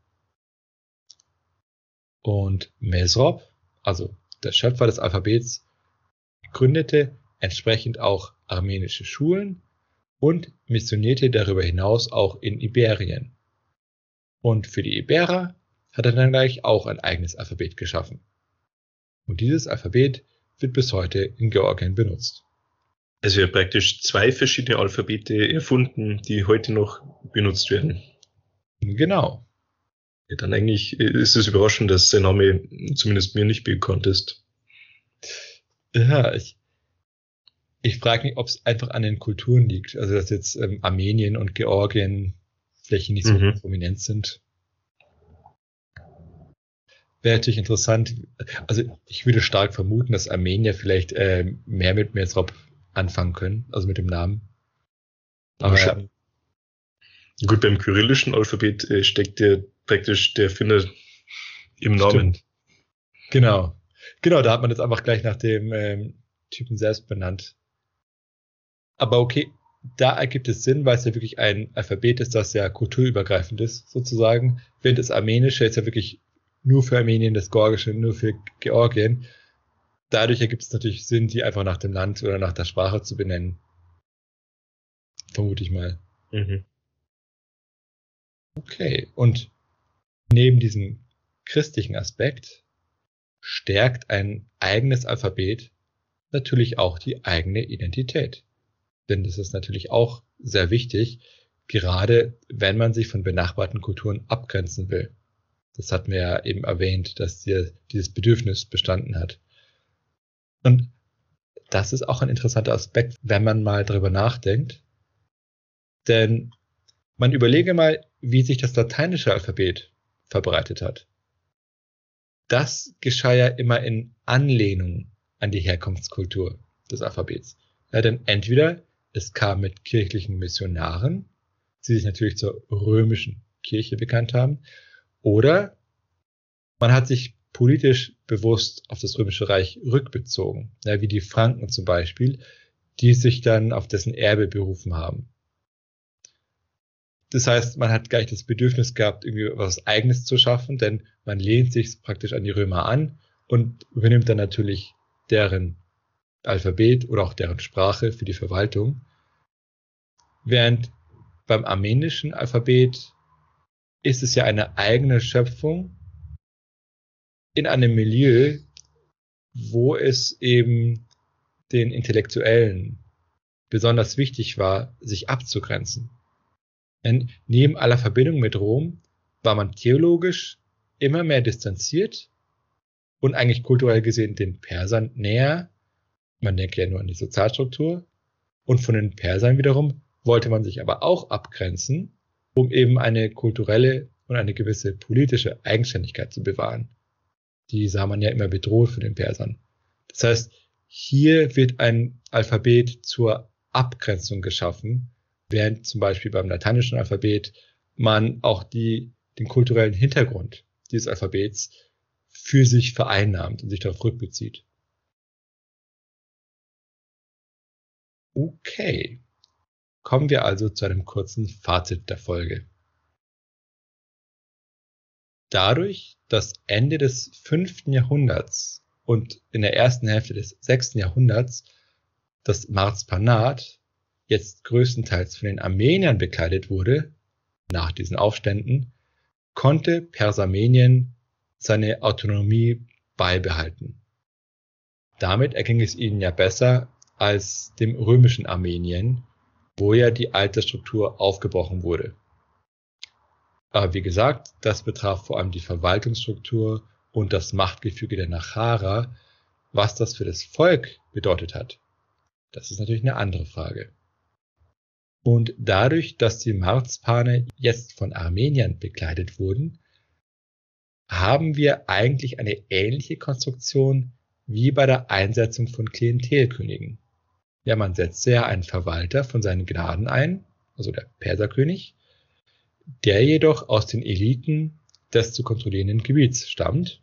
A: Und Mesrop, also der Schöpfer des Alphabets, gründete entsprechend auch armenische Schulen und missionierte darüber hinaus auch in Iberien. Und für die Iberer hat er dann gleich auch ein eigenes Alphabet geschaffen. Und dieses Alphabet wird bis heute in Georgien benutzt.
B: Also er hat praktisch zwei verschiedene Alphabete erfunden, die heute noch benutzt werden.
A: Genau.
B: Ja, dann eigentlich ist es überraschend, dass sein Name zumindest mir nicht bekannt ist.
A: Ja, ich, ich frage mich, ob es einfach an den Kulturen liegt. Also dass jetzt ähm, Armenien und Georgien vielleicht nicht so mhm. prominent sind. Wäre natürlich interessant. Also ich würde stark vermuten, dass Armenier vielleicht äh, mehr mit Mesrop anfangen können, also mit dem Namen.
B: Aber ja. Gut, beim kyrillischen Alphabet äh, steckt der praktisch der Finne im Namen.
A: Genau. Genau, da hat man jetzt einfach gleich nach dem ähm, Typen selbst benannt. Aber okay, da ergibt es Sinn, weil es ja wirklich ein Alphabet ist, das ja kulturübergreifend ist, sozusagen. Während das Armenische ist ja wirklich nur für Armenien, das Georgische nur für Georgien dadurch ergibt es natürlich Sinn, die einfach nach dem Land oder nach der Sprache zu benennen. Vermute ich mal. Mhm. Okay, und neben diesem christlichen Aspekt stärkt ein eigenes Alphabet natürlich auch die eigene Identität. Denn das ist natürlich auch sehr wichtig, gerade wenn man sich von benachbarten Kulturen abgrenzen will. Das hatten wir ja eben erwähnt, dass hier dieses Bedürfnis bestanden hat. Und das ist auch ein interessanter Aspekt, wenn man mal drüber nachdenkt. Denn man überlege mal, wie sich das lateinische Alphabet verbreitet hat. Das geschah ja immer in Anlehnung an die Herkunftskultur des Alphabets. Ja, denn entweder es kam mit kirchlichen Missionaren, die sich natürlich zur römischen Kirche bekannt haben, oder man hat sich politisch bewusst auf das Römische Reich rückbezogen, ja, wie die Franken zum Beispiel, die sich dann auf dessen Erbe berufen haben. Das heißt, man hat gleich das Bedürfnis gehabt, irgendwie was Eigenes zu schaffen, denn man lehnt sich praktisch an die Römer an und übernimmt dann natürlich deren Alphabet oder auch deren Sprache für die Verwaltung. Während beim armenischen Alphabet ist es ja eine eigene Schöpfung in einem Milieu, wo es eben den Intellektuellen besonders wichtig war, sich abzugrenzen. Denn neben aller Verbindung mit Rom war man theologisch immer mehr distanziert und eigentlich kulturell gesehen den Persern näher. Man denke ja nur an die Sozialstruktur. Und von den Persern wiederum wollte man sich aber auch abgrenzen, um eben eine kulturelle und eine gewisse politische Eigenständigkeit zu bewahren. Die sah man ja immer bedroht von den Persern. Das heißt, hier wird ein Alphabet zur Abgrenzung geschaffen, während zum Beispiel beim lateinischen Alphabet man auch die, den kulturellen Hintergrund dieses Alphabets für sich vereinnahmt und sich darauf rückbezieht. Okay. Kommen wir also zu einem kurzen Fazit der Folge. Dadurch, dass Ende des fünften Jahrhunderts und in der ersten Hälfte des sechsten Jahrhunderts das Marzpanat jetzt größtenteils von den Armeniern bekleidet wurde, nach diesen Aufständen, konnte Persarmenien seine Autonomie beibehalten. Damit erging es ihnen ja besser als dem römischen Armenien, wo ja die alte Struktur aufgebrochen wurde. Aber wie gesagt, das betraf vor allem die Verwaltungsstruktur und das Machtgefüge der Nachara. Was das für das Volk bedeutet hat, das ist natürlich eine andere Frage. Und dadurch, dass die Marzpane jetzt von Armeniern bekleidet wurden, haben wir eigentlich eine ähnliche Konstruktion wie bei der Einsetzung von Klientelkönigen. Ja, man setzte ja einen Verwalter von seinen Gnaden ein, also der Perserkönig, der jedoch aus den Eliten des zu kontrollierenden Gebiets stammt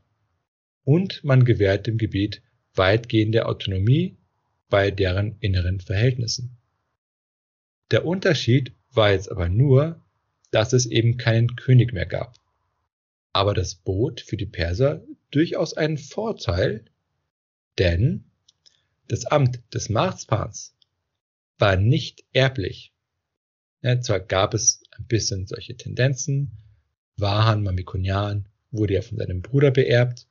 A: und man gewährt dem Gebiet weitgehende Autonomie bei deren inneren Verhältnissen. Der Unterschied war jetzt aber nur, dass es eben keinen König mehr gab. Aber das bot für die Perser durchaus einen Vorteil, denn das Amt des Marzpans war nicht erblich. Ja, zwar gab es ein bisschen solche Tendenzen, Vahan Mamikonian wurde ja von seinem Bruder beerbt,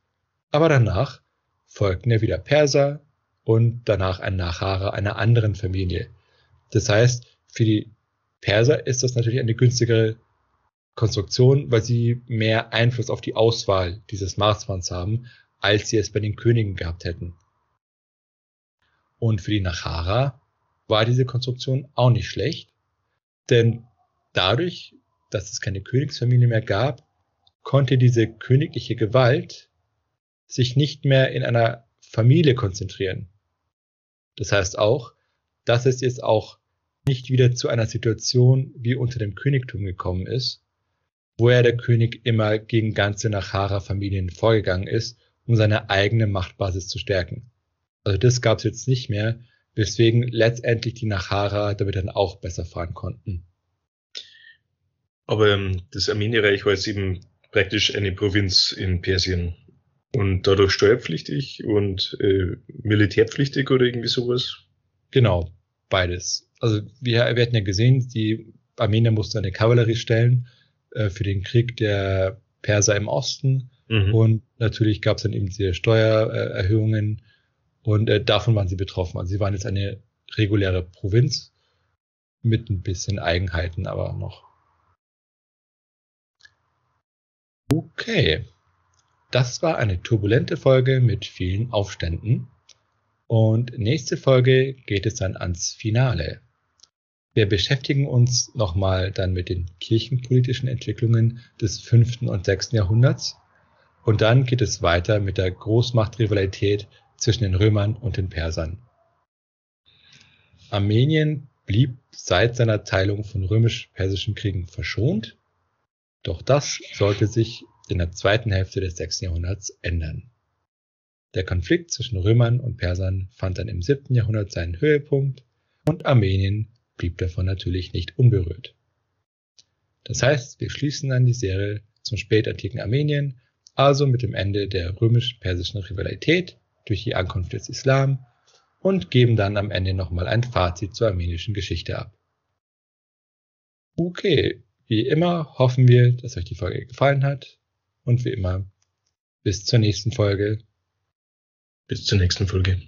A: aber danach folgten ja wieder Perser und danach ein Nachahrer einer anderen Familie. Das heißt, für die Perser ist das natürlich eine günstigere Konstruktion, weil sie mehr Einfluss auf die Auswahl dieses Marsmanns haben, als sie es bei den Königen gehabt hätten. Und für die Nachara war diese Konstruktion auch nicht schlecht, denn dadurch, dass es keine Königsfamilie mehr gab, konnte diese königliche Gewalt sich nicht mehr in einer Familie konzentrieren. Das heißt auch, dass es jetzt auch nicht wieder zu einer Situation wie unter dem Königtum gekommen ist, wo er der König immer gegen ganze Nachara-Familien vorgegangen ist, um seine eigene Machtbasis zu stärken. Also das gab es jetzt nicht mehr, weswegen letztendlich die Nachara damit dann auch besser fahren konnten.
B: Aber ähm, das Armenierreich war jetzt eben praktisch eine Provinz in Persien und dadurch steuerpflichtig und äh, militärpflichtig oder irgendwie sowas?
A: Genau, beides. Also wir, wir hatten ja gesehen, die Armenier mussten eine Kavallerie stellen äh, für den Krieg der Perser im Osten. Mhm. Und natürlich gab es dann eben diese Steuererhöhungen und äh, davon waren sie betroffen. Also sie waren jetzt eine reguläre Provinz mit ein bisschen Eigenheiten, aber noch. Okay. Das war eine turbulente Folge mit vielen Aufständen. Und nächste Folge geht es dann ans Finale. Wir beschäftigen uns nochmal dann mit den kirchenpolitischen Entwicklungen des fünften und sechsten Jahrhunderts. Und dann geht es weiter mit der Großmachtrivalität zwischen den Römern und den Persern. Armenien blieb seit seiner Teilung von römisch-persischen Kriegen verschont, doch das sollte sich in der zweiten Hälfte des 6. Jahrhunderts ändern. Der Konflikt zwischen Römern und Persern fand dann im 7. Jahrhundert seinen Höhepunkt und Armenien blieb davon natürlich nicht unberührt. Das heißt, wir schließen dann die Serie zum spätantiken Armenien, also mit dem Ende der römisch-persischen Rivalität durch die Ankunft des Islam und geben dann am Ende nochmal ein Fazit zur armenischen Geschichte ab. Okay, wie immer hoffen wir, dass euch die Folge gefallen hat und wie immer Bis zur nächsten Folge.
B: Bis zur nächsten Folge.